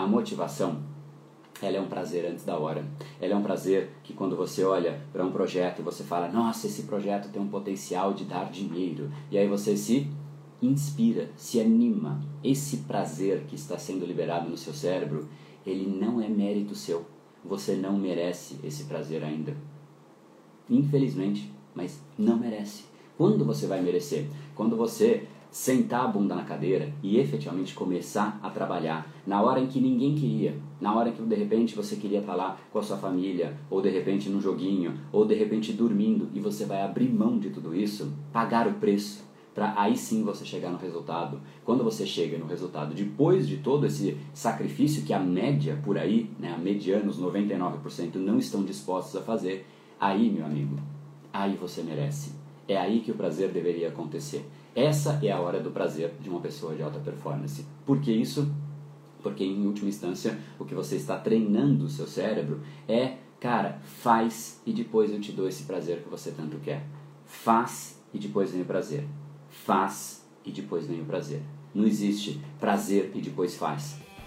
A motivação ela é um prazer antes da hora. Ela é um prazer que quando você olha para um projeto, você fala: "Nossa, esse projeto tem um potencial de dar dinheiro". E aí você se inspira, se anima. Esse prazer que está sendo liberado no seu cérebro, ele não é mérito seu. Você não merece esse prazer ainda. Infelizmente, mas não merece. Quando você vai merecer? Quando você sentar a bunda na cadeira e efetivamente começar a trabalhar na hora em que ninguém queria, na hora que de repente você queria estar lá com a sua família, ou de repente num joguinho, ou de repente dormindo, e você vai abrir mão de tudo isso, pagar o preço, para aí sim você chegar no resultado. Quando você chega no resultado, depois de todo esse sacrifício que a média por aí, né, a mediana, os 99% não estão dispostos a fazer, aí, meu amigo, aí você merece. É aí que o prazer deveria acontecer. Essa é a hora do prazer de uma pessoa de alta performance. Por que isso? Porque, em última instância, o que você está treinando o seu cérebro é, cara, faz e depois eu te dou esse prazer que você tanto quer. Faz e depois vem o prazer. Faz e depois vem o prazer. Não existe prazer e depois faz.